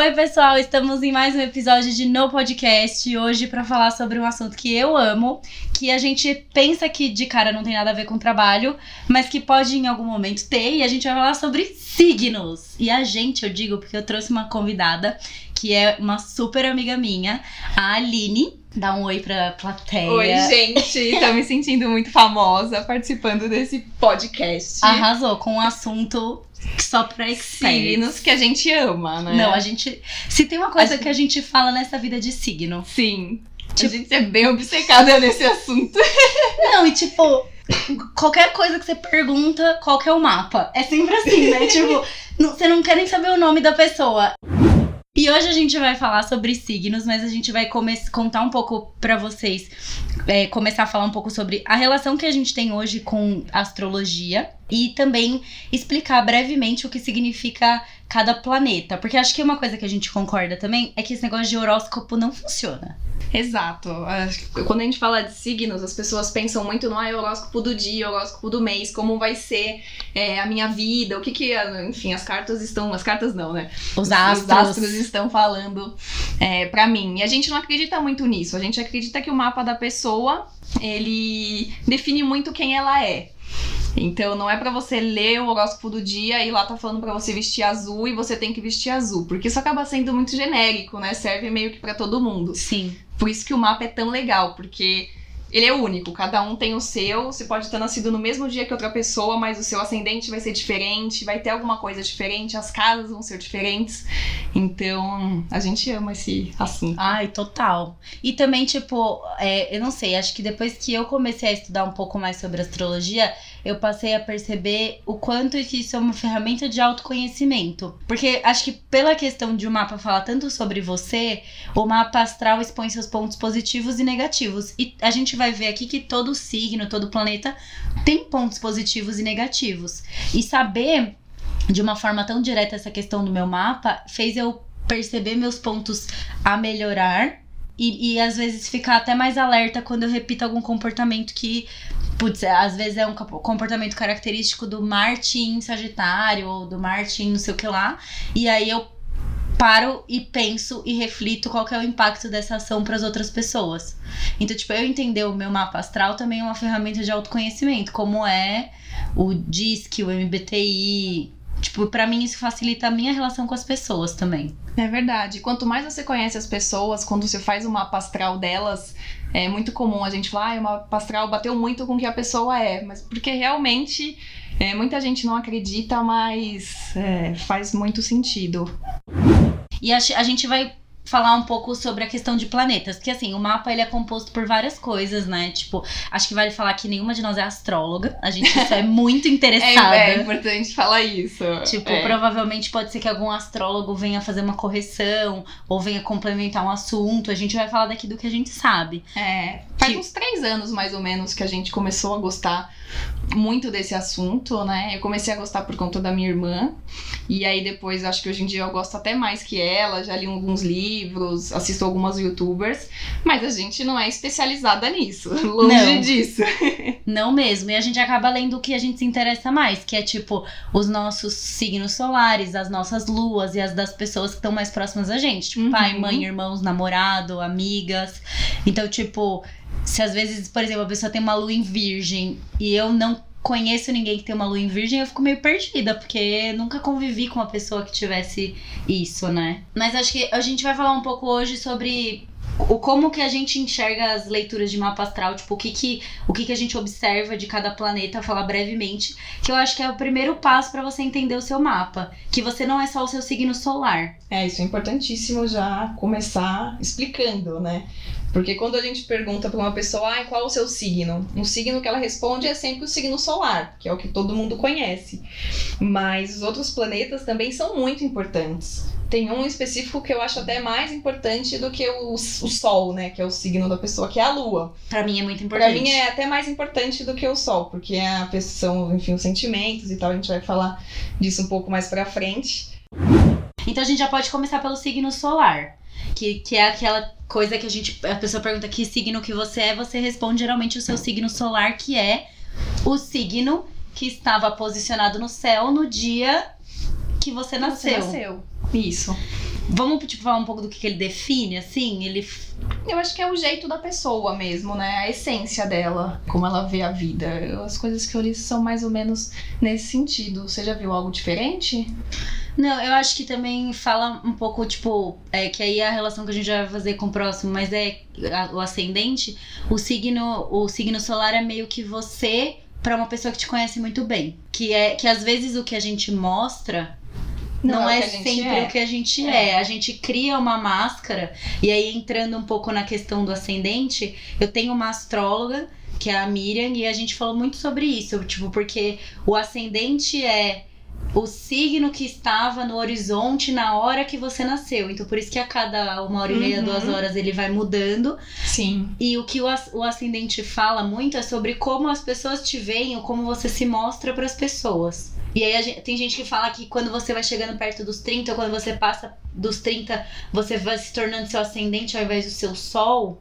Oi, pessoal, estamos em mais um episódio de No Podcast. Hoje para falar sobre um assunto que eu amo, que a gente pensa que de cara não tem nada a ver com trabalho, mas que pode em algum momento ter, e a gente vai falar sobre signos. E a gente, eu digo, porque eu trouxe uma convidada que é uma super amiga minha, a Aline. Dá um oi pra plateia. Oi, gente! Tô me sentindo muito famosa participando desse podcast. Arrasou com um assunto só pra experts. Signos que a gente ama, né? Não, a gente. Se tem uma coisa A que a gente fala nessa vida de signo. Sim. Tipo- A gente é bem obcecada nesse assunto. Não, e tipo, qualquer coisa que você pergunta, qual que é o mapa? É sempre assim, né? tipo, não- você não quer nem saber o nome da pessoa. E hoje a gente vai falar sobre signos, mas a gente vai contar um pouco pra vocês, é, começar a falar um pouco sobre a relação que a gente tem hoje com astrologia e também explicar brevemente o que significa cada planeta. Porque acho que uma coisa que a gente concorda também é que esse negócio de horóscopo não funciona. Exato. Quando a gente fala de signos, as pessoas pensam muito no ah, horóscopo do dia, horóscopo do mês, como vai ser é, a minha vida, o que que, a- enfim, as cartas estão, as cartas não, né? Os astros. Os astros estão falando é, para mim. E a gente não acredita muito nisso. A gente acredita que o mapa da pessoa ele define muito quem ela é. Então não é pra você ler o horóscopo do dia e lá tá falando pra você vestir azul e você tem que vestir azul, porque isso acaba sendo muito genérico, né? Serve meio que pra todo mundo. Sim. Por isso que o mapa é tão legal, porque ele é único, cada um tem o seu, você pode ter nascido no mesmo dia que outra pessoa, mas o seu ascendente vai ser diferente, vai ter alguma coisa diferente, as casas vão ser diferentes. Então, a gente ama esse assunto. Ai, total. E também, tipo, é, eu não sei, acho que depois que eu comecei a estudar um pouco mais sobre astrologia, eu passei a perceber o quanto isso é uma ferramenta de autoconhecimento. Porque acho que pela questão de o mapa falar tanto sobre você, o mapa astral expõe seus pontos positivos e negativos. E a gente vai ver aqui que todo signo, todo planeta tem pontos positivos e negativos. E saber de uma forma tão direta essa questão do meu mapa fez eu perceber meus pontos a melhorar e, e às vezes ficar até mais alerta quando eu repito algum comportamento que, putz, às vezes é um compo- comportamento característico do Marte em Sagitário ou do Marte em não sei o que lá. E aí eu paro e penso e reflito qual é o impacto dessa ação para as outras pessoas. Então, tipo, eu entender o meu mapa astral também é uma ferramenta de autoconhecimento, como é o DISC, o MBTI. Tipo, pra mim isso facilita a minha relação com as pessoas também. É verdade. Quanto mais você conhece as pessoas, quando você faz o mapa astral delas, é muito comum a gente falar, ah, o mapa astral bateu muito com o que a pessoa é. Mas porque realmente é, muita gente não acredita, mas é, faz muito sentido. E a, a gente vai falar um pouco sobre a questão de planetas, porque assim, o mapa ele é composto por várias coisas, né? Tipo, acho que vale falar que nenhuma de nós é astróloga. A gente isso é muito interessada. É, é importante falar isso. Tipo, é. provavelmente pode ser que algum astrólogo venha fazer uma correção ou venha complementar um assunto. A gente vai falar daqui do que a gente sabe. É, faz Que- uns três anos mais ou menos que a gente começou a gostar muito desse assunto, né? Eu comecei a gostar por conta da minha irmã. E aí depois, acho que hoje em dia eu gosto até mais que ela. Já li alguns livros, assisto algumas youtubers. Mas a gente não é especializada nisso. Longe Não. disso. Não mesmo. E a gente acaba lendo o que a gente se interessa mais, que é tipo os nossos signos solares, as nossas luas e as das pessoas que estão mais próximas a gente. Tipo, Uhum. pai, mãe, irmãos, namorado, amigas. Então, tipo, se às vezes, por exemplo, a pessoa tem uma lua em virgem e eu não conheço ninguém que tem uma lua em virgem, eu fico meio perdida, porque nunca convivi com uma pessoa que tivesse isso, né? Mas acho que a gente vai falar um pouco hoje sobre o como que a gente enxerga as leituras de mapa astral, tipo, o que que, o que, que a gente observa de cada planeta, falar brevemente, que eu acho que é o primeiro passo pra você entender o seu mapa, que você não é só o seu signo solar. É, isso é importantíssimo já começar explicando, né? Porque quando a gente pergunta para uma pessoa, ah, qual o seu signo? Um signo que ela responde é sempre o signo solar, que é o que todo mundo conhece. Mas os outros planetas também são muito importantes. tem um específico que eu acho até mais importante do que o, o Sol, né? Que é o signo da pessoa, que é a Lua. Pra mim é muito importante. Pra mim é até mais importante do que o Sol, porque é a pessoa, enfim, os sentimentos e tal. A gente vai falar disso um pouco mais pra frente. Então a gente já pode começar pelo signo solar. Que, que é aquela coisa que a gente. A pessoa pergunta que signo que você é, você responde geralmente o seu signo solar, que é o signo que estava posicionado no céu no dia que você nasceu. Você nasceu. Isso. Vamos tipo, falar um pouco do que, que ele define, assim? Ele. Eu acho que é o jeito da pessoa mesmo, né? A essência dela, como ela vê a vida. As coisas que eu li são mais ou menos nesse sentido. Você já viu algo diferente? Não, eu acho que também fala um pouco, tipo, é que aí é a relação que a gente vai fazer com o próximo, mas é a, o ascendente, o signo, o signo solar é meio que você para uma pessoa que te conhece muito bem. Que é que às vezes o que a gente mostra não, não é, é sempre é. o que a gente é. é. A gente cria uma máscara. E aí, entrando um pouco na questão do ascendente, eu tenho uma astróloga, que é a Miriam, e a gente falou muito sobre isso. Tipo, porque o ascendente é o signo que estava no horizonte na hora que você nasceu. Então, por isso que a cada uma hora e meia, uhum. duas horas, ele vai mudando. Sim. E o que o, o ascendente fala muito é sobre como as pessoas te veem ou como você se mostra para as pessoas. E aí gente, tem gente que fala que quando você vai chegando perto dos 30, ou quando você passa dos 30, você vai se tornando seu ascendente ao invés do seu sol.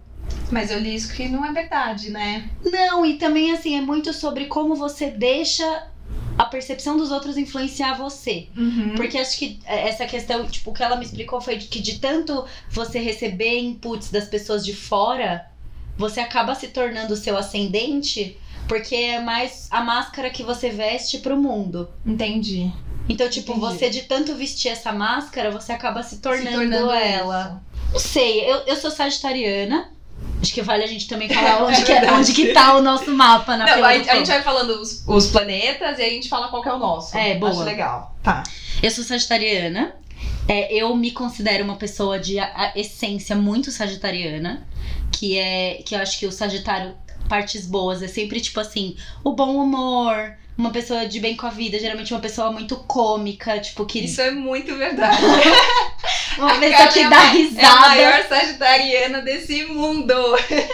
Mas eu li isso que não é verdade, né? Não, e também assim, é muito sobre como você deixa a percepção dos outros influenciar você. Uhum. Porque acho que essa questão, tipo, o que ela me explicou foi que de tanto você receber inputs das pessoas de fora, você acaba se tornando o seu ascendente porque é mais a máscara que você veste pro mundo. Entendi. Então, tipo, Entendi. você de tanto vestir essa máscara, você acaba se tornando, se tornando ela. Isso. Não sei, eu, eu sou sagitariana. Acho que vale a gente também falar onde, é que, é, onde que tá o nosso mapa na Não, a, a gente vai falando os, os, planetas e a gente fala qual que é o nosso. É, boa. Acho legal. Tá. Eu sou sagitariana. É, eu me considero uma pessoa de a essência muito sagitariana. Que é. Que eu acho que o Sagitário partes boas. É sempre, tipo assim, o bom humor, uma pessoa de bem com a vida, geralmente uma pessoa muito cômica, tipo, que. Isso é muito verdade. uma a pessoa que é dá risada. É a maior sagitariana desse mundo.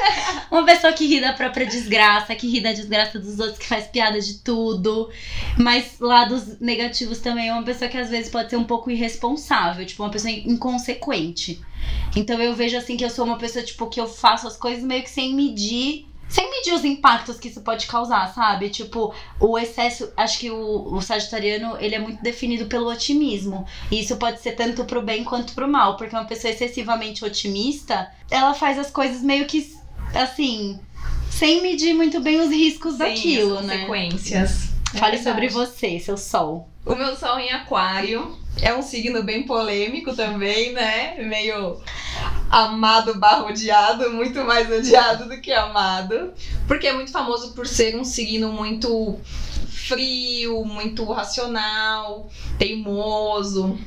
uma pessoa que ri da própria desgraça, que ri da desgraça dos outros, que faz piada de tudo. Mas lados negativos também é uma pessoa que às vezes pode ser um pouco irresponsável, tipo, uma pessoa inconsequente. Então eu vejo assim que eu sou uma pessoa, tipo, que eu faço as coisas meio que sem medir sem medir os impactos que isso pode causar, sabe? Tipo, o excesso, acho que o, o sagitariano, ele é muito definido pelo otimismo. E isso pode ser tanto pro bem quanto pro mal, porque uma pessoa excessivamente otimista, ela faz as coisas meio que assim, sem medir muito bem os riscos Sim, daquilo, as né? consequências. É Fale sobre você, seu sol. O meu sol em aquário é um signo bem polêmico também, né? Meio amado barra odiado, muito mais odiado do que amado. Porque é muito famoso por ser um signo muito frio, muito racional, teimoso.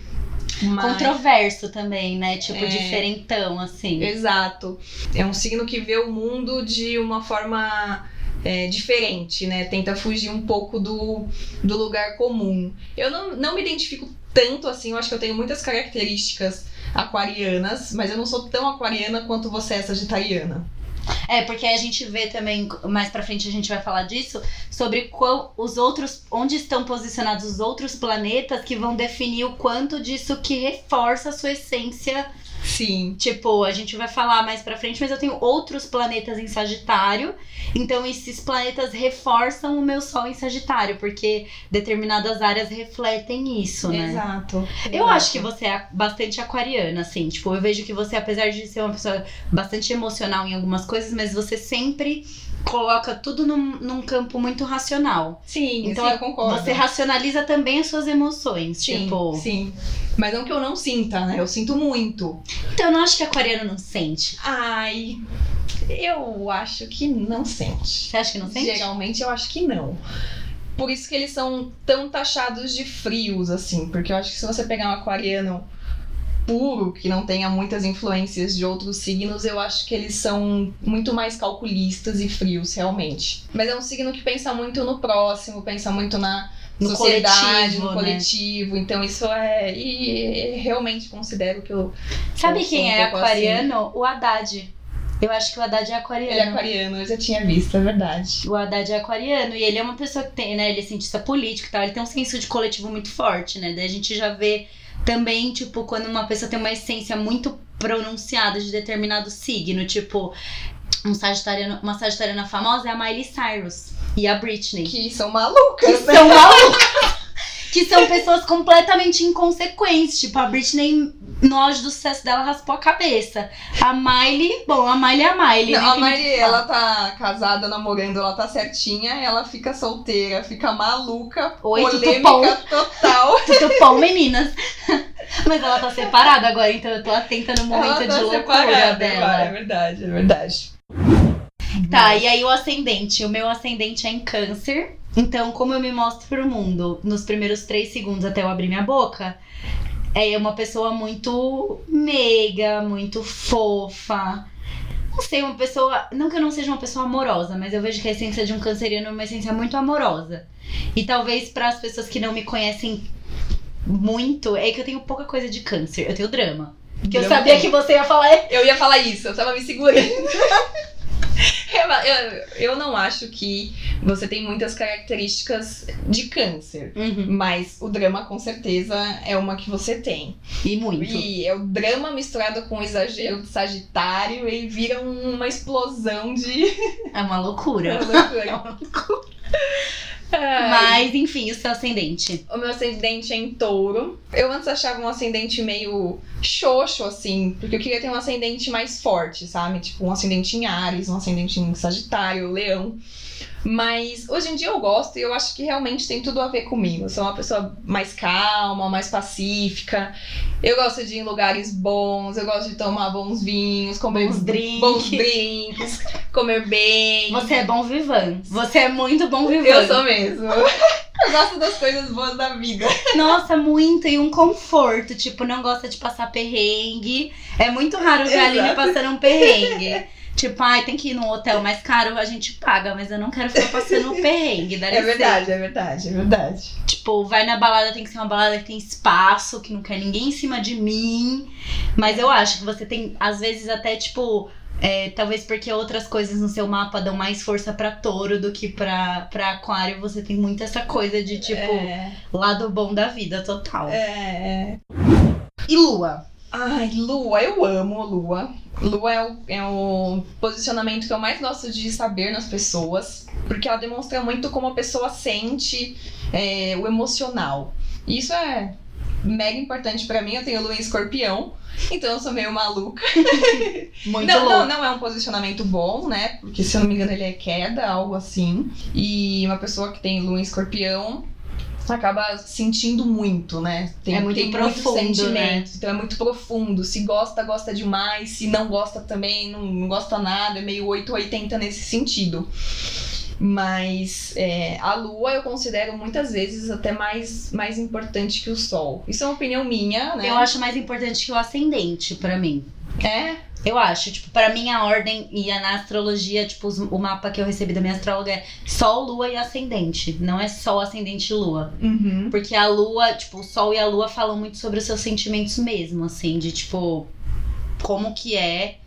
Mas... Controverso também, né? Tipo, é... diferentão, assim. Exato. É um signo que vê o mundo de uma forma é, diferente, né? Tenta fugir um pouco do, do lugar comum. Eu não, não me identifico tanto assim, eu acho que eu tenho muitas características aquarianas, mas eu não sou tão aquariana quanto você é sagitariana. É, porque a gente vê também, mais pra frente a gente vai falar disso, sobre qual, os outros, onde estão posicionados os outros planetas que vão definir o quanto disso que reforça a sua essência Sim. Tipo, a gente vai falar mais pra frente, mas eu tenho outros planetas em Sagitário. Então, esses planetas reforçam o meu Sol em Sagitário, porque determinadas áreas refletem isso, né? Exato. Eu Exato. acho que você é bastante aquariana, assim. Tipo, eu vejo que você, apesar de ser uma pessoa bastante emocional em algumas coisas, mas você sempre coloca tudo num, num campo muito racional. Sim, então sim, eu concordo. Você racionaliza também as suas emoções. Sim, tipo... sim. Mas não que eu não sinta, né? Eu sinto muito. Então eu não acho que aquariano não sente. Ai, eu acho que não sente. Você acha que não sente? Geralmente eu acho que não. Por isso que eles são tão taxados de frios, assim. Porque eu acho que se você pegar um aquariano puro, que não tenha muitas influências de outros signos, eu acho que eles são muito mais calculistas e frios, realmente. Mas é um signo que pensa muito no próximo, pensa muito na no sociedade, coletivo, no né? coletivo. Então isso é. E realmente considero que eu. Sabe eu quem um é aquariano? O Haddad. Eu acho que o Haddad é aquariano. Ele é aquariano, eu já tinha visto, é verdade. O Haddad é aquariano e ele é uma pessoa que tem, né? Ele é cientista político e tal, ele tem um senso de coletivo muito forte, né? Daí a gente já vê também, tipo, quando uma pessoa tem uma essência muito pronunciada de determinado signo, tipo, um sagitariano, uma sagitariana famosa é a Miley Cyrus e a Britney. Que são malucas, Que né? são malucas. Que são pessoas completamente inconsequentes. Tipo, a Britney, no auge do sucesso dela, raspou a cabeça. A Miley, bom, a Miley é a Miley. Não, né, a fala. ela tá casada, namorando, ela tá certinha, ela fica solteira, fica maluca, Oi, polêmica bom? total. Tudo bom, meninas? Mas ela tá separada agora, então eu tô atenta no momento ela tá de loucura separada, dela. É verdade, é verdade. Tá, e aí o ascendente. O meu ascendente é em câncer. Então, como eu me mostro pro mundo nos primeiros três segundos até eu abrir minha boca, é uma pessoa muito meiga, muito fofa. Não sei, uma pessoa. Não que eu não seja uma pessoa amorosa, mas eu vejo que a essência de um canceriano é uma essência muito amorosa. E talvez para as pessoas que não me conhecem muito, é que eu tenho pouca coisa de câncer. Eu tenho drama. Que eu sabia que você ia falar. Eu ia falar isso, eu tava me segurando. Eu, eu- não acho que você tem muitas características de câncer. Uhum. Mas o drama, com certeza, é uma que você tem. E muito. E é o drama misturado com o exagero de Sagitário e vira uma explosão de. É uma loucura. Ai. Mas, enfim, o seu ascendente. O meu ascendente é em touro. Eu antes achava um ascendente meio xoxo, assim, porque eu queria ter um ascendente mais forte, sabe? Tipo, um ascendente em Ares, um ascendente em Sagitário, Leão. Mas hoje em dia eu gosto e eu acho que realmente tem tudo a ver comigo. Eu sou uma pessoa mais calma, mais pacífica. Eu gosto de ir em lugares bons, eu gosto de tomar bons vinhos, comer Bons drinks. bons drinks, comer bem. Você é bom vivan. Você é muito bom vivan. Eu sou mesmo. Eu gosto das coisas boas da vida. Nossa, muito. E um conforto. Tipo, não gosta de passar perrengue. É muito raro ver a Aline passando um perrengue. Tipo, ai, tem que ir num hotel mais caro, a gente paga, mas eu não quero ficar passando perrengue. É verdade, é verdade, é verdade. Tipo, vai na balada, tem que ser uma balada que tem espaço, que não quer ninguém em cima de mim. Mas eu acho que você tem, às vezes, até, tipo. é, talvez porque outras coisas no seu mapa dão mais força pra touro do que pra, pra aquário, você tem muito essa coisa de, tipo, É, lado bom da vida, total. é, é. E lua? Ai, Lua, eu amo Lua. Lua é o, é o posicionamento que eu mais gosto de saber nas pessoas, porque ela demonstra muito como a pessoa sente é, o emocional. Isso é mega importante pra mim. Eu tenho Lua em escorpião, então eu sou meio maluca. Muito não, louca. não, não é um posicionamento bom, né? Porque se eu não me engano ele é queda, algo assim. E uma pessoa que tem lua em escorpião acaba sentindo muito, né? Tem, É muito tem profundo, muitos sentimentos, então é muito profundo. Se gosta, gosta demais. Se não gosta também, não, não gosta nada. É meio 880 nesse sentido. Mas é, a lua eu considero muitas vezes até mais, mais importante que o sol. Isso é uma opinião minha, né? Eu acho mais importante que o ascendente pra mim. É, Eu acho, tipo, pra mim a ordem e a, na astrologia, tipo, o mapa que eu recebi da minha astróloga é Sol, Lua e Ascendente. Não é só Ascendente e Lua. Uhum. Porque a Lua, tipo, o Sol e a Lua falam muito sobre os seus sentimentos mesmo, assim, de tipo, como que é,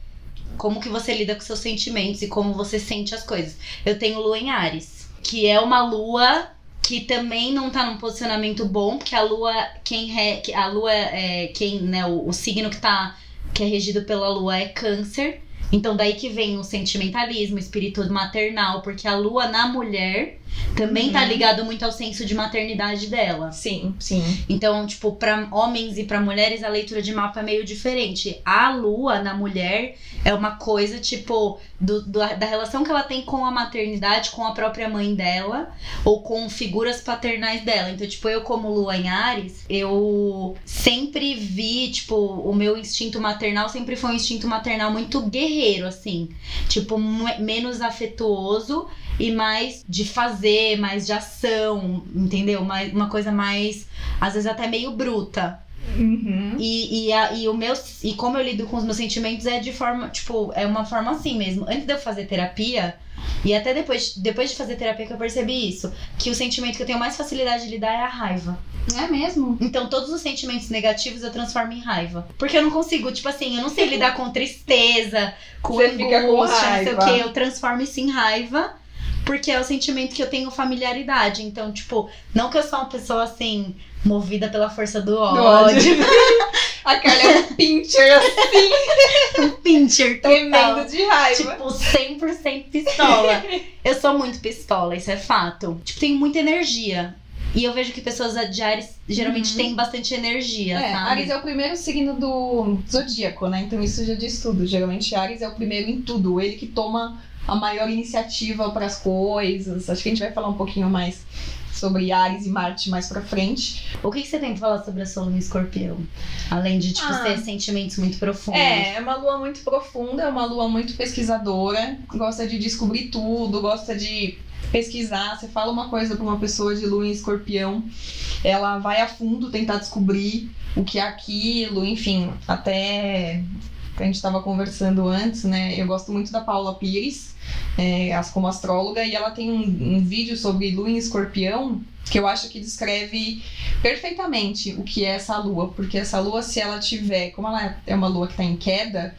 como que você lida com seus sentimentos e como você sente as coisas. Eu tenho Lua em Ares, que é uma Lua que também não tá num posicionamento bom, porque a Lua, quem re, a Lua é quem, né, o, o signo que tá que é regido pela Lua é Câncer. Então daí que vem o sentimentalismo, o espírito maternal, porque a Lua na mulher também tá Uhum. ligado muito ao senso de maternidade dela. Sim, sim. Então, tipo, para homens e para mulheres a leitura de mapa é meio diferente. A lua na mulher é uma coisa, tipo, do, do- da relação que ela tem com a maternidade, com a própria mãe dela, ou com figuras paternais dela. Então, tipo, eu como lua em Ares, eu sempre vi, tipo, o meu instinto maternal sempre foi um instinto maternal muito guerreiro, assim. Tipo, menos afetuoso e mais de fazer, mais de ação, entendeu? Mais, uma coisa mais, às vezes até meio bruta. Uhum. E, e, a- e o meu, e como eu lido com os meus sentimentos é de forma, tipo, é uma forma assim mesmo. Antes de eu fazer terapia, E até depois, depois de fazer terapia que eu percebi isso. Que o sentimento que eu tenho mais facilidade de lidar é a raiva. É mesmo? Então, todos os sentimentos negativos eu transformo em raiva. Porque eu não consigo, tipo assim, eu não sei lidar com tristeza, com Você angústia, fica com não sei o quê. Eu transformo isso em raiva. Porque é o sentimento que eu tenho familiaridade. Então, tipo, não que eu sou uma pessoa assim, movida pela força do ódio. ódio. A Carla é um pincher assim, um pincher total. tremendo de raiva. Tipo, 100% pistola. eu sou muito pistola, isso é fato. Tipo, tenho muita energia. E eu vejo que pessoas de Ares geralmente Uhum. têm bastante energia, É, sabe? Ares é o primeiro signo do zodíaco, né? Então isso já diz tudo. Geralmente Ares é o primeiro em tudo, ele que toma a maior iniciativa para as coisas. Acho que a gente vai falar um pouquinho mais sobre Ares e Marte mais pra frente. O que, que você tem pra falar sobre a sua lua em escorpião? Além de, tipo, Ah. ter sentimentos muito profundos. É, é uma lua muito profunda, é uma lua muito pesquisadora, gosta de descobrir tudo, gosta de pesquisar. Você fala uma coisa pra uma pessoa de lua em escorpião, ela vai a fundo tentar descobrir o que é aquilo, enfim, até que a gente estava conversando antes, né? Eu gosto muito da Paula Pires, é, como astróloga, e ela tem um, um vídeo sobre lua em escorpião que eu acho que descreve perfeitamente o que é essa lua, porque essa lua, se ela tiver, como ela é uma lua que está em queda,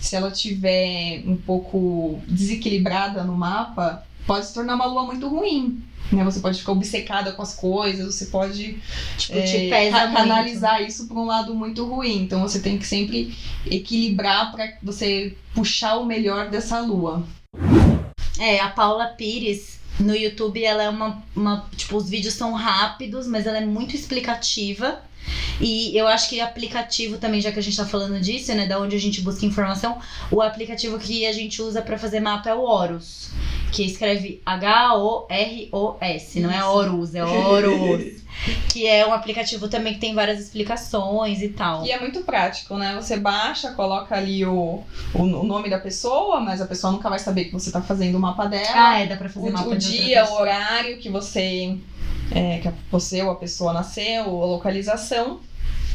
se ela tiver um pouco desequilibrada no mapa, pode se tornar uma lua muito ruim. Né? Você pode ficar obcecada com as coisas, você pode Tipo, é, canalizar isso para um lado muito ruim. Então você tem que sempre equilibrar para você puxar o melhor dessa lua. É, a Paula Pires, no YouTube, ela é uma, uma. Tipo, os vídeos são rápidos, mas ela é muito explicativa. E eu acho que aplicativo também, já que a gente tá falando disso, né? Da onde a gente busca informação, o aplicativo que a gente usa pra fazer mapa é o Horus. Que escreve H-O-R-O-S, não é. Horus, é Horus. que é um aplicativo também que tem várias explicações e tal. E é muito prático, né? Você baixa, coloca ali o, o, o nome da pessoa, mas a pessoa nunca vai saber que você tá fazendo o mapa dela. Ah, é, dá pra fazer o, mapa o dia, o horário que você, é, que a- você ou a pessoa nasceu, a localização.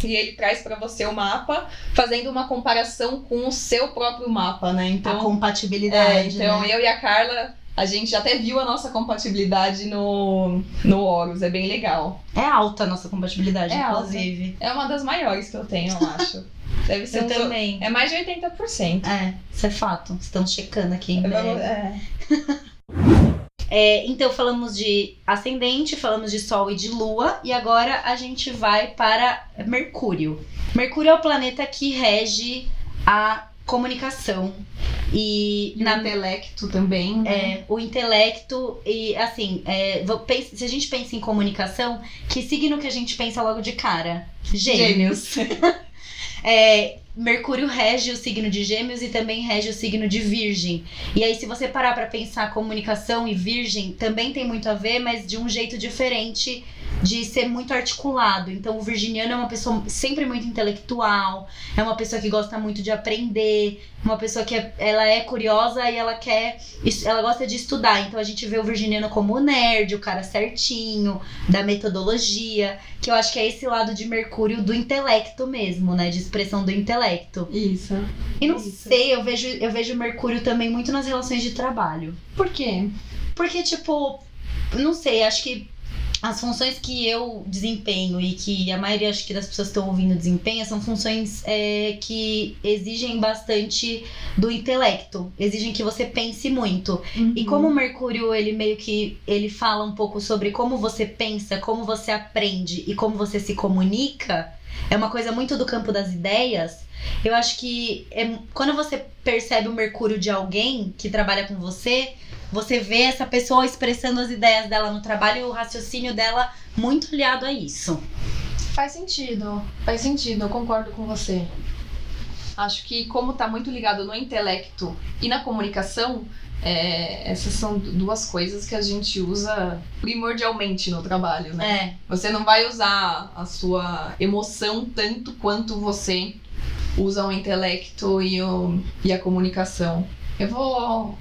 E ele traz pra você o mapa, fazendo uma comparação com o seu próprio mapa, né? a Então, compatibilidade. é, então né? eu e a Carla, a gente já até viu a nossa compatibilidade no, no Horus, é bem legal. É alta a nossa compatibilidade, É alta. inclusive. É uma das maiores que eu tenho, eu acho. Deve ser Eu uns- também. É mais de 80%. É, isso é fato. Estamos checando aqui em breve. É. É, então falamos de ascendente, falamos de Sol e de Lua, e agora a gente vai para Mercúrio. Mercúrio é o planeta que rege a comunicação e E na o intelecto também, né? é, o intelecto e assim, é, se a gente pensa em comunicação, que signo que a gente pensa logo de cara? Gêmeos. É, Mercúrio rege o signo de Gêmeos e também rege o signo de Virgem. E aí, se você parar pra pensar, comunicação e Virgem também tem muito a ver, mas de um jeito diferente de ser muito articulado. Então, o virginiano é uma pessoa sempre muito intelectual, é uma pessoa que gosta muito de aprender, uma pessoa que é- ela é curiosa e ela quer, ela gosta de estudar. Então, a gente vê o virginiano como o nerd, o cara certinho, da metodologia, que eu acho que é esse lado de Mercúrio do intelecto mesmo, né, de expressão do intelecto. Isso. E não Isso. sei, eu vejo, eu vejo Mercúrio também muito nas relações de trabalho. Por quê? Porque, tipo, não sei, acho que as funções que eu desempenho e que a maioria acho que das pessoas que estão ouvindo desempenha são funções é, que exigem bastante do intelecto, exigem que você pense muito. E Uhum. como o Mercúrio, ele meio que ele fala um pouco sobre como você pensa, como você aprende e como você se comunica, é uma coisa muito do campo das ideias. Eu acho que é- quando você percebe o Mercúrio de alguém que trabalha com você, você vê essa pessoa expressando as ideias dela no trabalho e o raciocínio dela muito aliado a isso. Faz sentido, faz sentido, eu concordo com você. Acho que como tá muito ligado no intelecto e na comunicação, é, essas são duas coisas que a gente usa primordialmente no trabalho, né? É, Você não vai usar a sua emoção tanto quanto você usa o intelecto e, o, e a comunicação. Eu vou,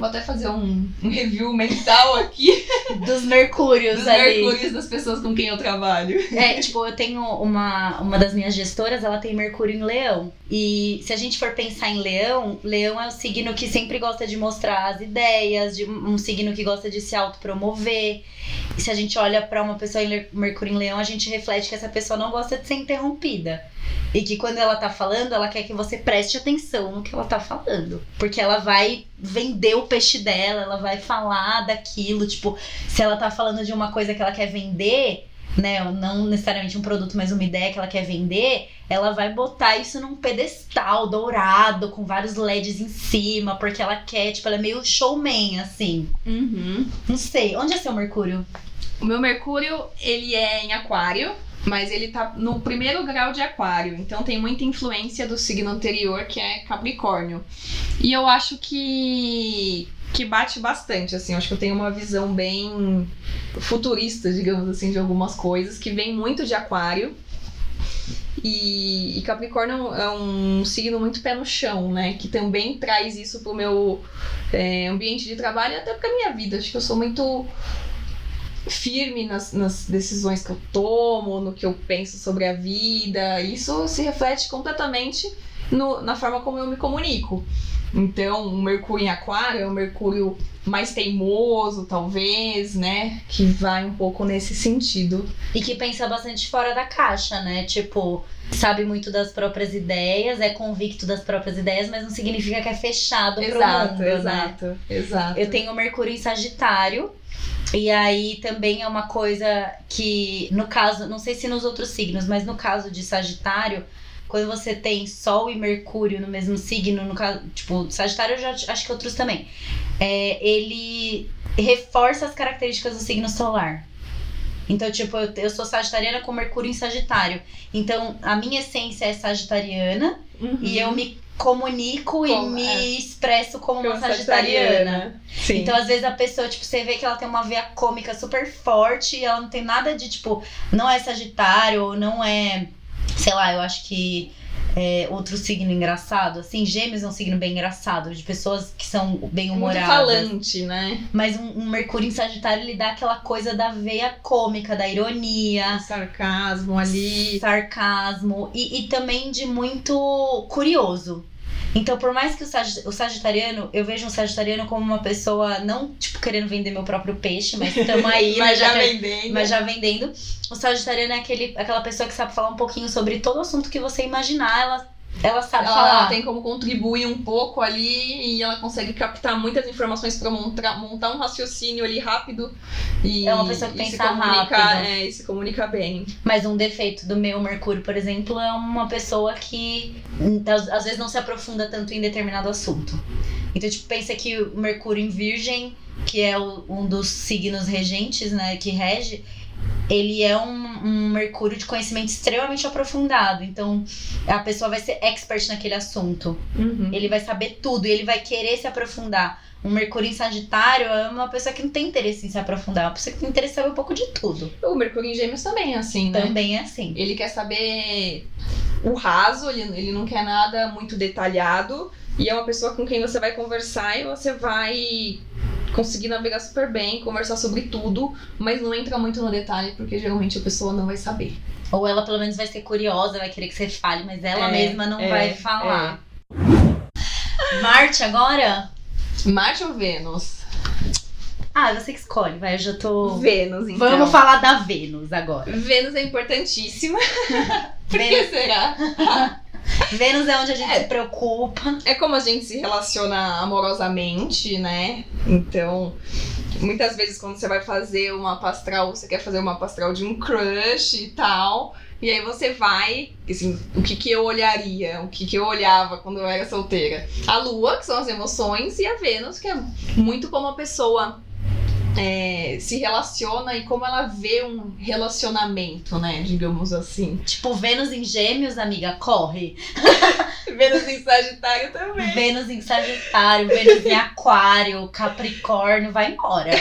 Vou até fazer um, um review mental aqui Dos Mercúrios dos ali. mercúrios das pessoas com quem eu trabalho. É, tipo, eu tenho uma, uma das minhas gestoras, ela tem Mercúrio em Leão. E se a gente for pensar em Leão, Leão é o signo que sempre gosta de mostrar as ideias, de um signo que gosta de se autopromover. E se a gente olha pra uma pessoa em Mercúrio em Leão, a gente reflete que essa pessoa não gosta de ser interrompida. E que quando ela tá falando, ela quer que você preste atenção no que ela tá falando. Porque ela vai vender o peixe dela, ela vai falar daquilo. Tipo, se ela tá falando de uma coisa que ela quer vender, né? Não necessariamente um produto, mas uma ideia que ela quer vender, ela vai botar isso num pedestal dourado, com vários LEDs em cima, porque ela quer, tipo, ela é meio showman, assim. Uhum. Não sei. Onde é seu Mercúrio? O meu Mercúrio, ele é em Aquário, mas ele tá no primeiro grau de Aquário, então tem muita influência do signo anterior, que é Capricórnio. E eu acho que que bate bastante, assim, eu acho que eu tenho uma visão bem futurista, digamos assim, de algumas coisas, que vem muito de Aquário. E, e Capricórnio é um signo muito pé no chão, né? Que também traz isso pro meu é, ambiente de trabalho e até pra minha vida. Acho que eu sou muito firme nas, nas decisões que eu tomo, no que eu penso sobre a vida. Isso se reflete completamente no- na forma como eu me comunico. Então, o Mercúrio em Aquário é um Mercúrio mais teimoso, talvez, né? Que vai um pouco nesse sentido. E que pensa bastante fora da caixa, né? Tipo, sabe muito das próprias ideias, é convicto das próprias ideias, mas não significa que é fechado pro mundo, né? exato, exato. Eu tenho Mercúrio em Sagitário. E aí também é uma coisa que, no caso, não sei se nos outros signos, mas no caso de Sagitário, quando você tem Sol e Mercúrio no mesmo signo, no caso, tipo, Sagitário eu já acho que outros também. É, ele reforça as características do signo solar. Então, tipo, eu, eu sou sagitariana com Mercúrio em Sagitário. Então, a minha essência é sagitariana Uhum. e eu me comunico e Como- me é. expresso como uma sagitariana. Sim. Então, às vezes, a pessoa, tipo, você vê que ela tem uma veia cômica super forte e ela não tem nada de, tipo, não é Sagitário ou não é. Sei lá, eu acho que é outro signo engraçado. Assim, Gêmeos é um signo bem engraçado, de pessoas que são bem muito humoradas. falante, né? Mas um, um Mercúrio em Sagitário, ele dá aquela coisa da veia cômica, da ironia, sarcasmo ali. sarcasmo e, e também de muito curioso. Então, por mais que o, sag o sagitariano, eu vejo um sagitariano como uma pessoa, não, tipo, querendo vender meu próprio peixe, mas tamo aí? Mas já que- vendendo. mas já vendendo. O sagitariano é aquele, aquela pessoa que sabe falar um pouquinho sobre todo assunto que você imaginar, ela, ela sabe ela falar. tem como contribuir um pouco ali e ela consegue captar muitas informações para montar, montar um raciocínio ali rápido. E, É uma pessoa que se pensa comunica, rápido. É, e se comunica bem. Mas um defeito do meu Mercúrio, por exemplo, é uma pessoa que às, às vezes não se aprofunda tanto em determinado assunto. Então, tipo, pensa que o Mercúrio em Virgem, que é o- um dos signos regentes, né, que rege, ele é um, um Mercúrio de conhecimento extremamente aprofundado. Então, a pessoa vai ser expert naquele assunto. Uhum. Ele vai saber tudo e ele vai querer se aprofundar. Um Mercúrio em Sagitário é uma pessoa que não tem interesse em se aprofundar, é uma pessoa que tem interesse em saber um pouco de tudo. O Mercúrio em Gêmeos também é assim, né? Também é assim. Ele quer saber o raso, ele, ele não quer nada muito detalhado. E é uma pessoa com quem você vai conversar e você vai conseguir navegar super bem, conversar sobre tudo, mas não entra muito no detalhe, porque geralmente a pessoa não vai saber. Ou ela pelo menos vai ser curiosa, vai querer que você fale, mas ela É, mesma não é, vai falar. Marte agora? Marte ou Vênus? Ah, você que escolhe, vai, eu já tô. Vênus, então. Vamos falar da Vênus agora. Vênus é importantíssima. Por que Vênus, será? Vênus é onde a gente É. se preocupa. É como a gente se relaciona amorosamente, né? Então, muitas vezes quando você vai fazer uma pastral, você quer fazer uma pastral de um crush e tal. E aí você vai, assim, o que que eu olharia, o que que eu olhava quando eu era solteira? A lua, que são as emoções, e a Vênus, que é muito como a pessoa é, se relaciona e como ela vê um relacionamento, né? Digamos assim. Tipo, Vênus em Gêmeos, amiga, corre. Vênus em Sagitário também. Vênus em Sagitário, Vênus em Aquário, Capricórnio, vai embora.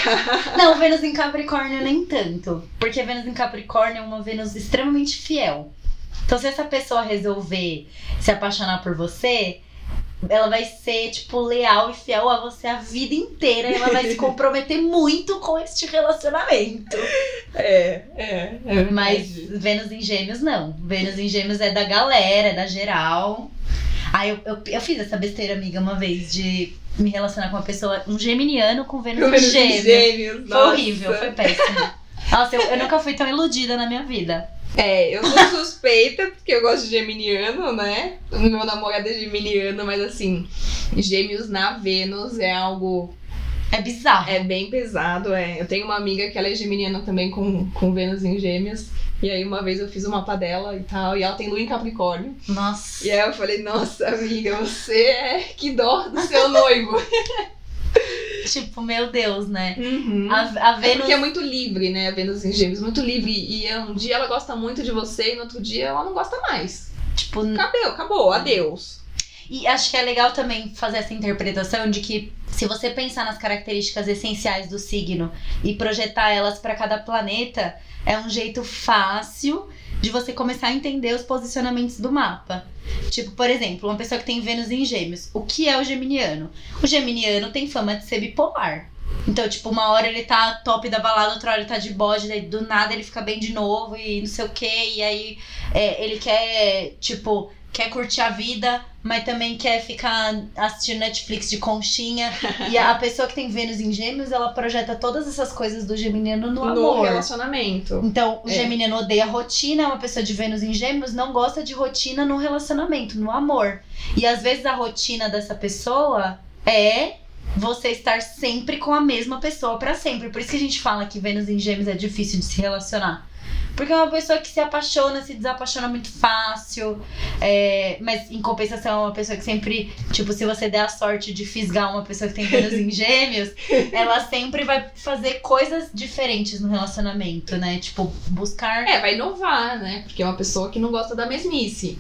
Não, Vênus em Capricórnio nem tanto. Porque Vênus em Capricórnio é uma Vênus extremamente fiel. Então, se essa pessoa resolver se apaixonar por você, ela vai ser, tipo, leal e fiel a você a vida inteira. Ela vai se comprometer muito com este relacionamento. É, é. é Mas Vênus em Gêmeos, não. Vênus em Gêmeos é da galera, é da geral. Aí eu, eu, eu fiz essa besteira, amiga, uma vez, de me relacionar com uma pessoa, um geminiano com Vênus, Com em Vênus em Gêmeos. Foi horrível, foi péssimo. Nossa, eu, eu nunca fui tão iludida na minha vida. É, eu sou suspeita porque eu gosto de geminiano, né? Meu namorado é geminiano, mas assim, gêmeos na Vênus é algo. É bizarro. É bem pesado, é. Eu tenho uma amiga que ela é geminiana também com, com Vênus em Gêmeos. E aí uma vez eu fiz o mapa dela e tal, e ela tem lua em Capricórnio. Nossa. E aí eu falei, nossa, amiga, você é que dó do seu noivo. Tipo, meu Deus, né? Uhum. A, a É Vênus. porque é muito livre, né? A Vênus em Gêmeos, muito livre. E um dia ela gosta muito de você e no outro dia ela não gosta mais. Tipo, Acabou, acabou, adeus. E acho que é legal também fazer essa interpretação de que se você pensar nas características essenciais do signo e projetar elas para cada planeta, é um jeito fácil de você começar a entender os posicionamentos do mapa. Tipo, por exemplo, uma pessoa que tem Vênus em Gêmeos. O que é o geminiano? O geminiano tem fama de ser bipolar. Então, tipo, uma hora ele tá top da balada, outra hora ele tá de bode, daí do nada ele fica bem de novo e não sei o que. E aí é, ele quer, tipo, quer curtir a vida, mas também quer ficar assistindo Netflix de conchinha. e a, pessoa que tem Vênus em Gêmeos, ela projeta todas essas coisas do geminiano no, No amor. relacionamento. Então, o É. geminiano odeia rotina, uma pessoa de Vênus em Gêmeos não gosta de rotina no relacionamento, no amor. E às vezes a rotina dessa pessoa é você estar sempre com a mesma pessoa pra sempre. Por isso que a gente fala que Vênus em Gêmeos é difícil de se relacionar. Porque é uma pessoa que se apaixona, se desapaixona muito fácil. é, mas em compensação é uma pessoa que sempre, tipo, se você der a sorte de fisgar uma pessoa que tem Vênus em Gêmeos, ela sempre vai fazer coisas diferentes no relacionamento, né? Tipo, buscar. É, vai inovar, né? Porque é uma pessoa que não gosta da mesmice.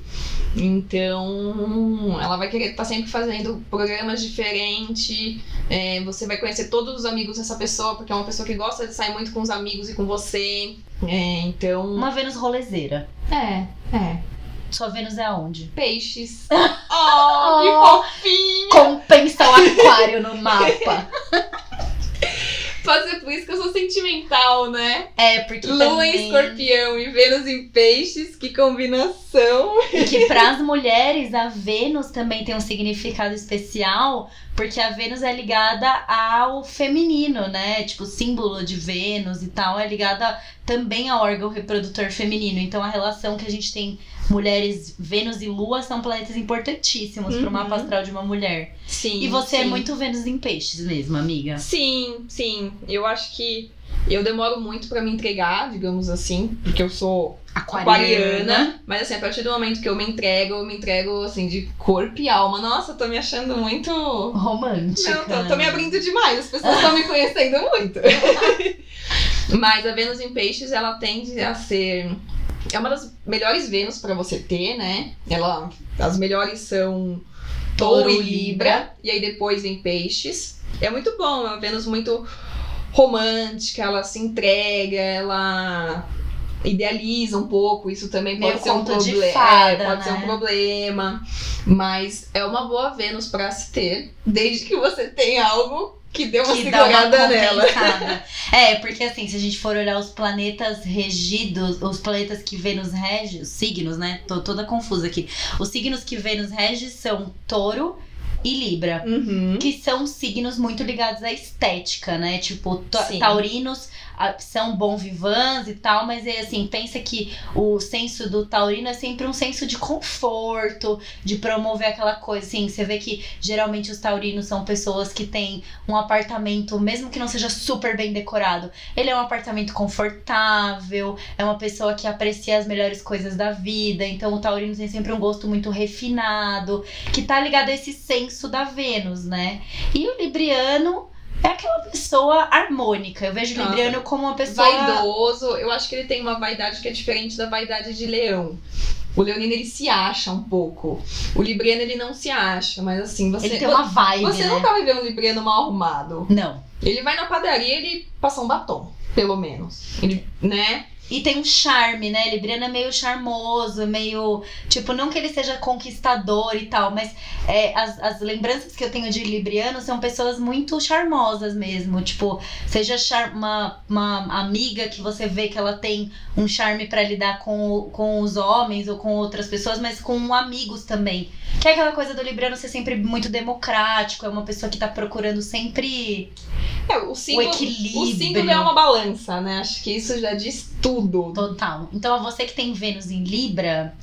Então, ela vai querer estar sempre fazendo programas diferentes. é, você vai conhecer todos os amigos dessa pessoa, porque é uma pessoa que gosta de sair muito com os amigos e com você. É, então. Uma Vênus rolezeira. É, é. Sua Vênus é aonde? Peixes. Oh, que fofinho! Compensa o aquário no mapa. Pode ser por isso que eu sou sentimental, né? É, porque Lua também... em escorpião e Vênus em peixes, que combinação! E que para as mulheres a Vênus também tem um significado especial, porque a Vênus é ligada ao feminino, né? Tipo, o símbolo de Vênus e tal é ligada também ao órgão reprodutor feminino. Então a relação que a gente tem mulheres, Vênus e Lua são planetas importantíssimos pro Uhum. mapa astral de uma mulher. Sim. E você é sim. muito Vênus em peixes mesmo, amiga. Sim, sim. Eu acho que eu demoro muito pra me entregar, digamos assim, porque eu sou aquariana. Mas assim, a partir do momento que eu me entrego, eu me entrego assim de corpo e alma. Nossa, eu tô me achando muito. Romântica. Não, tô, tô me abrindo demais, as pessoas estão me conhecendo muito. Mas a Vênus em Peixes, ela tende a ser. É uma das melhores Vênus pra você ter, né? Ela, as melhores são Touro e Libra, e aí depois vem Peixes. É muito bom, é uma Vênus muito romântica, ela se entrega, ela idealiza um pouco, isso também Meio pode ser um problema. fada, pode ser um né? problema. Mas é uma boa Vênus pra se ter, desde que você tenha algo que dê uma que dá uma segurada nela. É, porque assim, se a gente for olhar os planetas regidos, os planetas que Vênus rege, os signos, né? Tô toda confusa aqui. Os signos que Vênus rege são Touro e Libra. Uhum. Que são signos muito ligados à estética, né? Tipo, taurinos são bom vivans e tal, mas é assim, pensa que o senso do taurino é sempre um senso de conforto, de promover aquela coisa, assim, você vê que geralmente os taurinos são pessoas que têm um apartamento, mesmo que não seja super bem decorado, ele é um apartamento confortável, é uma pessoa que aprecia as melhores coisas da vida, então o taurino tem sempre um gosto muito refinado, que tá ligado a esse senso da Vênus, né? E o libriano é aquela pessoa harmônica. Eu vejo o libriano como uma pessoa Vaidoso, eu acho que ele tem uma vaidade que é diferente da vaidade de leão. O leonino ele se acha um pouco. O libriano ele não se acha, mas assim, você ele tem uma vibe, Você né? nunca vai ver um libriano mal arrumado. Não. Ele vai na padaria, ele passa um batom, pelo menos. Ele, né? E tem um charme, né? Libriano é meio charmoso, meio. Tipo, não que ele seja conquistador e tal, mas é, as, as lembranças que eu tenho de Libriano são pessoas muito charmosas mesmo. Tipo, seja char uma, uma amiga que você vê que ela tem um charme para lidar com, com os homens ou com outras pessoas, mas com amigos também. Que é aquela coisa do Libriano ser sempre muito democrático, é uma pessoa que tá procurando sempre é, o, símbolo, o equilíbrio. O símbolo é uma balança, né? Acho que isso já diz tudo. Total. Então, a você que tem Vênus em Libra,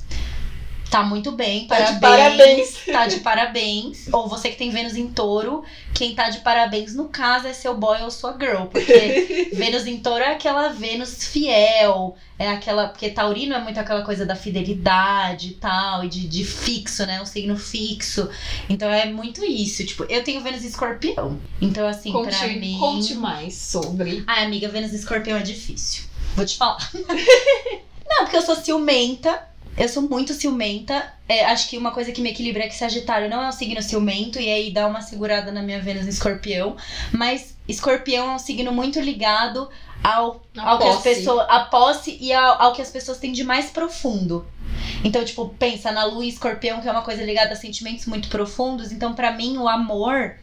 tá muito bem, Tá parabéns. de parabéns. Tá de parabéns. Ou você que tem Vênus em touro, quem tá de parabéns, no caso, é seu boy ou sua girl. Porque Vênus em touro é aquela Vênus fiel. É aquela. Porque Taurino é muito aquela coisa da fidelidade e tal, e de, de fixo, né? Um signo fixo. Então é muito isso. Tipo, eu tenho Vênus em escorpião. Então, assim, pra Conte, mim. conte mais sobre. Ai, amiga, Vênus em escorpião é difícil. Vou te falar. Não, porque eu sou ciumenta. Eu sou muito ciumenta. É, acho que uma coisa que me equilibra é que Sagitário não é um signo ciumento, e aí dá uma segurada na minha Vênus em escorpião. Mas escorpião é um signo muito ligado ao, A ao que as posse. pessoas. A posse e ao, ao que as pessoas têm de mais profundo. Então, tipo, pensa na lua e escorpião, que é uma coisa ligada a sentimentos muito profundos. Então, pra mim, o amor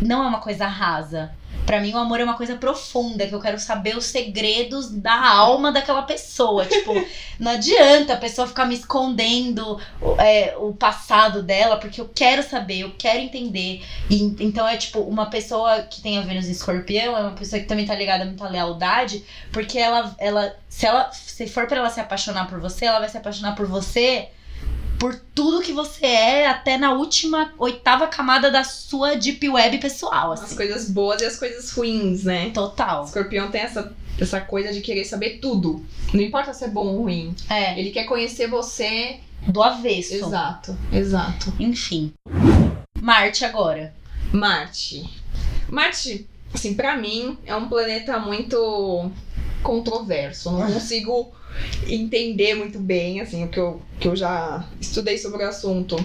não é uma coisa rasa. Pra mim, o amor é uma coisa profunda, que eu quero saber os segredos da alma daquela pessoa. Tipo, não adianta a pessoa ficar me escondendo o- é, o passado dela, porque eu quero saber, eu quero entender. E, então, é tipo, uma pessoa que tem a Vênus em escorpião é uma pessoa que também tá ligada muito à lealdade, porque ela, ela, se ela, se for pra ela se apaixonar por você, ela vai se apaixonar por você por tudo que você é, até na última, oitava camada da sua deep web pessoal, As assim. coisas boas e as coisas ruins, né? O Total. escorpião tem essa, essa coisa de querer saber tudo. Não importa se é bom ou ruim. É, Ele quer conhecer você. do avesso. Exato, exato. Enfim. Marte agora. Marte. Marte, assim, pra mim, é um planeta muito controverso. Eu Não consigo entender muito bem, assim, o que eu, que eu já estudei sobre o assunto.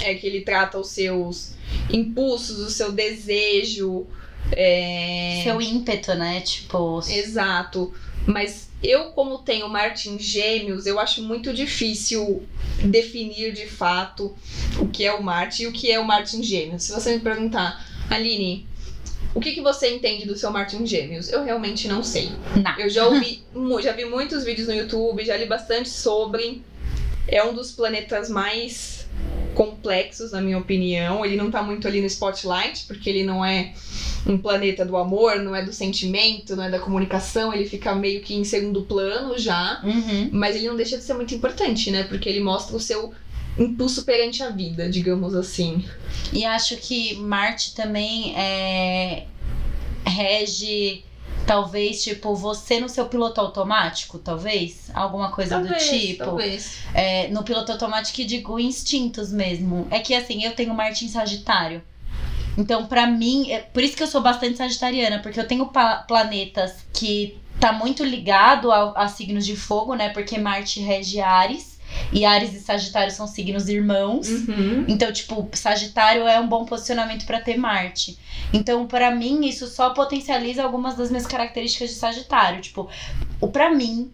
É que ele trata os seus impulsos, o seu desejo. É... Seu ímpeto, né? Tipo. Exato. Mas eu, como tenho Marte em Gêmeos, eu acho muito difícil definir de fato o que é o Marte e o que é o Marte em Gêmeos. Se você me perguntar, Aline, o que, que você entende do seu Marte em Gêmeos? Eu realmente não sei. Não. Eu já ouvi, já vi muitos vídeos no YouTube, já li bastante sobre. É um dos planetas mais complexos, na minha opinião. Ele não tá muito ali no spotlight, porque ele não é um planeta do amor, não é do sentimento, não é da comunicação, ele fica meio que em segundo plano já. Uhum. Mas ele não deixa de ser muito importante, né? Porque ele mostra o seu impulso perante a vida, digamos assim. E acho que Marte também é. rege. Talvez, tipo, você no seu piloto automático, talvez? Alguma coisa do tipo. talvez. É, no piloto automático digo instintos mesmo. É que assim, eu tenho Marte em Sagitário. Então, pra mim, é por isso que eu sou bastante sagitariana, porque eu tenho planetas que tá muito ligado a, a signos de fogo, né? Porque Marte rege Ares, e Ares e Sagitário são signos irmãos. Uhum. Então, tipo, Sagitário é um bom posicionamento pra ter Marte. Então, pra mim, isso só potencializa algumas das minhas características de Sagitário. Tipo, o para mim,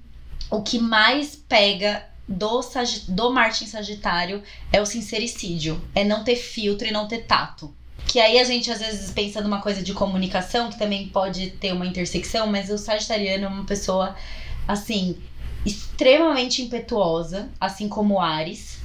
o que mais pega do, Sagi- do Marte em Sagitário é o sincericídio. É não ter filtro e não ter tato. Que aí a gente às vezes pensa numa coisa de comunicação, que também pode ter uma intersecção, mas o Sagitariano é uma pessoa, assim, extremamente impetuosa, assim como Ares.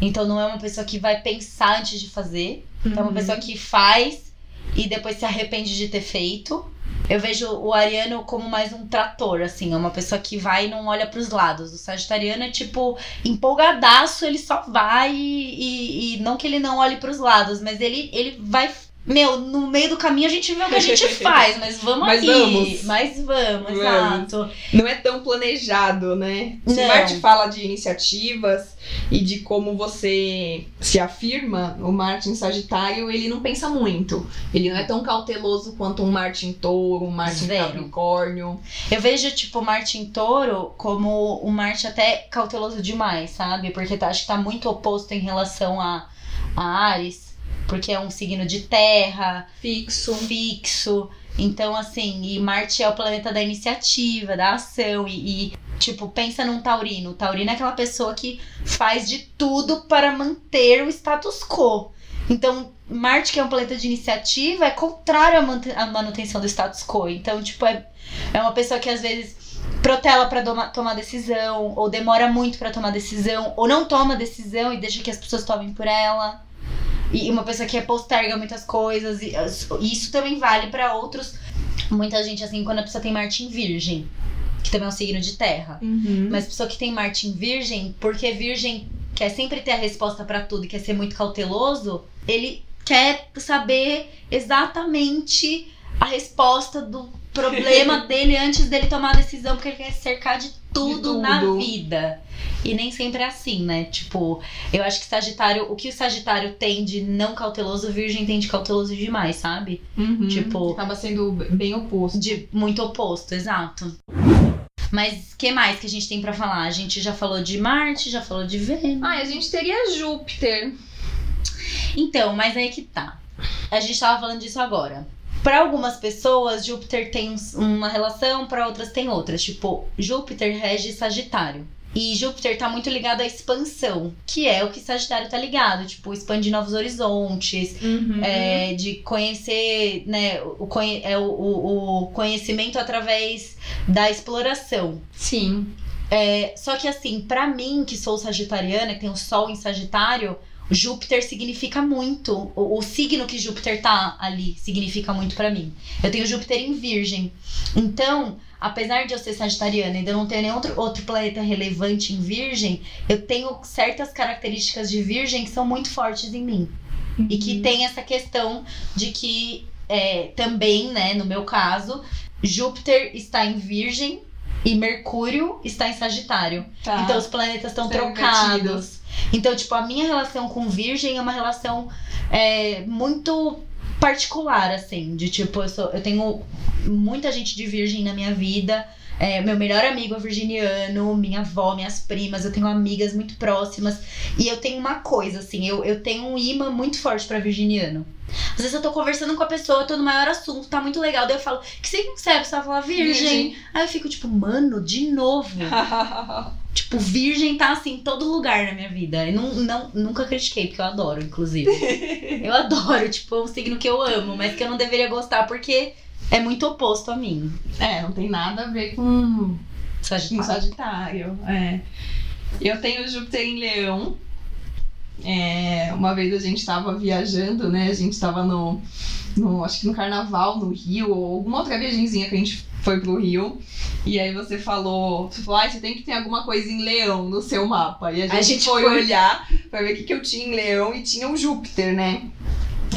Então não é uma pessoa que vai pensar antes de fazer. É uma Uhum. pessoa que faz e depois se arrepende de ter feito. Eu vejo o ariano como mais um trator, assim, é uma pessoa que vai e não olha pros lados. O sagitariano é tipo empolgadaço, ele só vai e, e- e não que ele não olhe pros lados, mas ele, ele vai. Meu, no meio do caminho a gente vê o que a gente faz, mas vamos Mas aí. vamos. Mas vamos, Vamos. exato. não é tão planejado, né? Se. Marte fala de iniciativas e de como você se afirma, o Marte em Sagitário, ele não pensa muito. Ele não é tão cauteloso quanto um Marte em Touro, um Marte em. Capricórnio. Eu vejo, tipo, Marte em touro como um Marte até cauteloso demais, sabe? Porque tá, acho que tá muito oposto em relação a, a Ares. Porque é um signo de terra, Fixo. fixo. Então, assim, e Marte é o planeta da iniciativa, da ação. E, e, tipo, pensa num taurino. O taurino é aquela pessoa que faz de tudo para manter o status quo. Então, Marte, que é um planeta de iniciativa, é contrário à manutenção do status quo. Então, tipo, é, é uma pessoa que às vezes protela para tomar decisão, ou demora muito para tomar decisão, ou não toma decisão e deixa que as pessoas tomem por ela. E uma pessoa que posterga muitas coisas. E isso também vale para outros. Muita gente, assim, quando a pessoa tem Marte em Virgem, que também é um signo de terra. Uhum. Mas pessoa que tem Marte em Virgem, porque Virgem quer sempre ter a resposta para tudo e quer ser muito cauteloso, ele quer saber exatamente a resposta do problema dele antes dele tomar a decisão, porque ele quer cercar de tudo, de tudo, na vida. E nem sempre é assim, né? Tipo, eu acho que Sagitário, o que o Sagitário tem de não cauteloso, o Virgem tem de cauteloso demais, sabe? Uhum, tipo. Acaba sendo bem oposto. De muito oposto, exato. Mas que mais que a gente tem para falar? A gente já falou de Marte, já falou de Vênus. Ah, a gente teria Júpiter. Então, mas aí que tá. A gente tava falando disso agora. Para algumas pessoas, Júpiter tem uma relação, para outras tem outras. Tipo, Júpiter rege Sagitário. E Júpiter tá muito ligado à expansão, que é o que Sagitário tá ligado, tipo, expandir novos horizontes, uhum. é, de conhecer, né, o, é, o, o, conhecimento através da exploração. Sim. É, só que assim, para mim, que sou sagitariana, que tem o Sol em Sagitário, Júpiter significa muito. O, o, signo que Júpiter tá ali significa muito para mim. Eu tenho Júpiter em Virgem. Então, apesar de eu ser sagitariana e de eu não ter nenhum outro, outro planeta relevante em Virgem, eu tenho certas características de Virgem que são muito fortes em mim. Uhum. E que uhum. tem essa questão de que é, também, né, no meu caso, Júpiter está em Virgem e Mercúrio está em Sagitário. Tá. Então os planetas estão trocados. Então, tipo, a minha relação com Virgem é uma relação é, muito particular, assim, de tipo, eu, sou, eu tenho muita gente de Virgem na minha vida. É, meu melhor amigo é virginiano, minha avó, minhas primas, eu tenho amigas muito próximas. E eu tenho uma coisa, assim, eu, eu tenho um imã muito forte para virginiano. Às vezes eu tô conversando com a pessoa, tô no maior assunto, tá muito legal. Daí eu falo, que signo você é? A pessoa fala, virgem. virgem. Aí eu fico tipo, mano, de novo. tipo, virgem tá assim em todo lugar na minha vida. Eu não, não, nunca critiquei, porque eu adoro, inclusive. eu adoro, tipo, é um signo que eu amo, mas que eu não deveria gostar porque é muito oposto a mim. É, não tem nada a ver com Sagitário. Sagitário. É. Eu tenho Júpiter em Leão. É, uma vez a gente estava viajando, né? A gente estava no, no, acho que no carnaval no Rio, ou alguma outra viagemzinha que a gente foi pro Rio. E aí você falou, você falou, ah, você tem que ter alguma coisa em leão no seu mapa. E a gente, a gente foi, foi, olhar pra ver o que, que eu tinha em leão e tinha o Júpiter, né?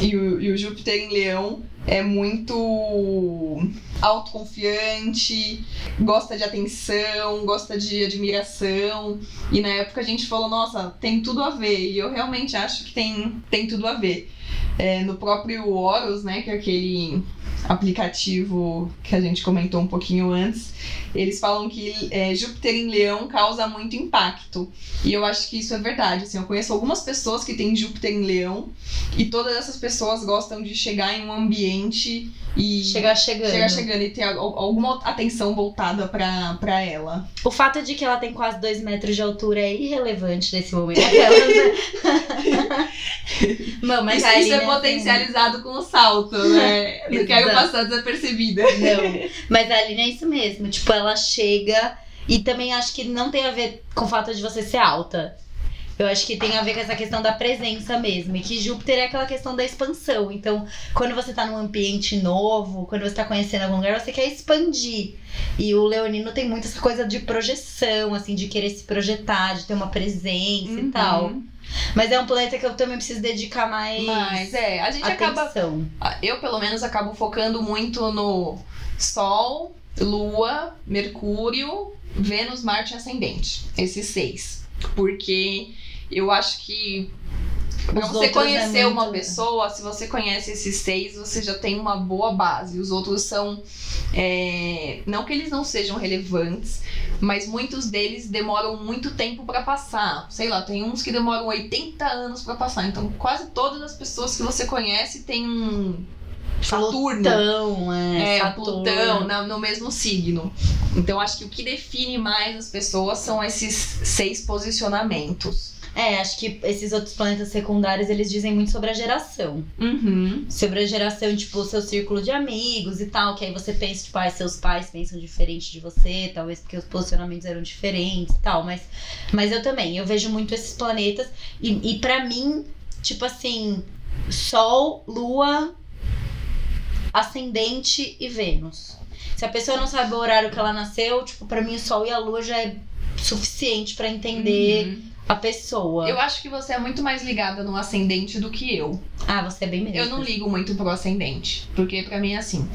E o, e o Júpiter em leão é muito autoconfiante, gosta de atenção, gosta de admiração. E na época a gente falou, nossa, tem tudo a ver. E eu realmente acho que tem, tem tudo a ver. É, no próprio Horus, né, que é aquele aplicativo que a gente comentou um pouquinho antes, eles falam que é, Júpiter em Leão causa muito impacto. E eu acho que isso é verdade. Assim, eu conheço algumas pessoas que têm Júpiter em Leão e todas essas pessoas gostam de chegar em um ambiente e chegar chegando, chegar chegando e ter alguma atenção voltada para ela. O fato de que ela tem quase dois metros de altura é irrelevante nesse momento. né? Não, mas isso, isso é potencializado com o salto, né? Não quero passar desapercebida. Não, mas a Aline é isso mesmo. Tipo, ela chega e também acho que não tem a ver com o fato de você ser alta. Eu acho que tem a ver com essa questão da presença mesmo. E que Júpiter é aquela questão da expansão. Então, quando você tá num ambiente novo, quando você tá conhecendo algum lugar, você quer expandir. E o Leonino tem muito essa coisa de projeção, assim, de querer se projetar, de ter uma presença uhum. e tal. Mas é um planeta que eu também preciso dedicar mais. Mas é, a gente atenção. acaba. Eu, pelo menos, acabo focando muito no Sol, Lua, Mercúrio, Vênus, Marte e Ascendente. Esses seis. Porque eu acho que Pra você é conhecer é muito... uma pessoa, se você conhece esses seis, você já tem uma boa base. Os outros são. É... Não que eles não sejam relevantes, mas muitos deles demoram muito tempo para passar. Sei lá, tem uns que demoram 80 anos para passar. Então, quase todas as pessoas que você conhece têm um Saturno. Plutão, é. É. Plutão na- no mesmo signo. Então acho que o que define mais as pessoas são esses seis posicionamentos. É, acho que esses outros planetas secundários, eles dizem muito sobre a geração. Uhum. Sobre a geração, tipo, o seu círculo de amigos e tal. Que aí você pensa, tipo, ah, seus pais pensam diferente de você. Talvez porque os posicionamentos eram diferentes e tal. Mas, mas eu também, eu vejo muito esses planetas. E, e para mim, tipo assim, Sol, Lua, Ascendente e Vênus. Se a pessoa não sabe o horário que ela nasceu, tipo, pra mim o Sol e a Lua já é suficiente pra entender Uhum. a pessoa. Eu acho que você é muito mais ligada no ascendente do que eu. Ah, você é bem mesmo. Eu não ligo muito pro ascendente, porque pra mim é assim.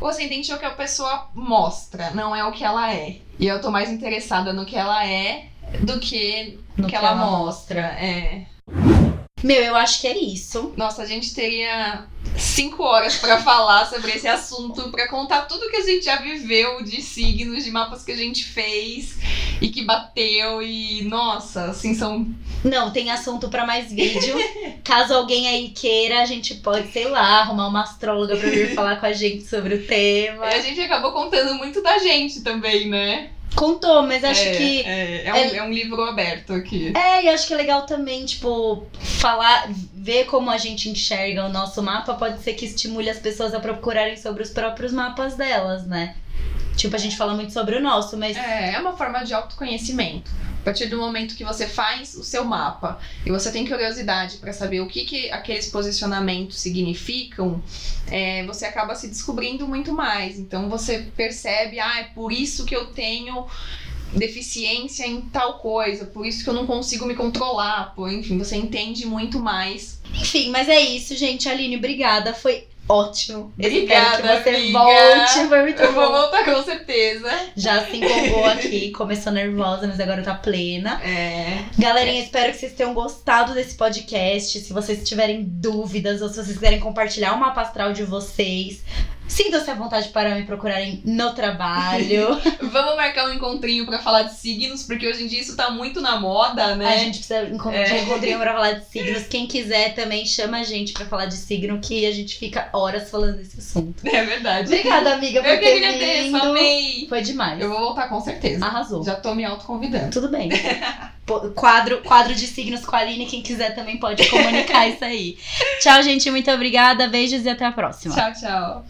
O ascendente é o que a pessoa mostra, não é o que ela é. E eu tô mais interessada no que ela é do que no que, ela, mostra. É. Meu, eu acho que é isso. Nossa, a gente teria cinco horas pra falar sobre esse assunto, pra contar tudo que a gente já viveu de signos, de mapas que a gente fez e que bateu e nossa, assim são Não, tem assunto pra mais vídeo. Caso alguém aí queira, a gente pode, sei lá, arrumar uma astróloga pra vir falar com a gente sobre o tema. a gente acabou contando muito da gente também, né? Contou, mas acho é, que. é, é um, é- é um livro aberto aqui. É, e acho que é legal também, tipo, falar, ver como a gente enxerga o nosso mapa, pode ser que estimule as pessoas a procurarem sobre os próprios mapas delas, né? Tipo, a gente fala muito sobre o nosso, mas. É, é uma forma de autoconhecimento. A partir do momento que você faz o seu mapa e você tem curiosidade para saber o que, que aqueles posicionamentos significam, é, você acaba se descobrindo muito mais. Então você percebe, ah, é por isso que eu tenho deficiência em tal coisa, por isso que eu não consigo me controlar, por, enfim, você entende muito mais. Enfim, mas é isso, gente. Aline, obrigada. Foi ótimo. Obrigada, Espero que você amiga. volte. Foi muito Eu vou bom. voltar com certeza. Já se empolgou aqui, começou nervosa, mas agora tá plena. É. Galerinha, espero que vocês tenham gostado desse podcast. Se vocês tiverem dúvidas ou se vocês quiserem compartilhar o mapa astral de vocês, sintam-se à vontade para me procurarem no trabalho. Vamos marcar um encontrinho pra falar de signos, porque hoje em dia isso tá muito na moda, né? A gente precisa encon- É. de um encontrinho pra falar de signos. Quem quiser também chama a gente pra falar de signo, que a gente fica horas falando desse assunto. É verdade. Obrigada, amiga, por Eu ter vindo. amei. Foi demais. Eu vou voltar com certeza. Arrasou. Já tô me autoconvidando. Tudo bem. Quadro, quadro de signos com a Aline, quem quiser também pode comunicar isso aí. Tchau, gente. Muito obrigada. Beijos e até a próxima. Tchau, tchau.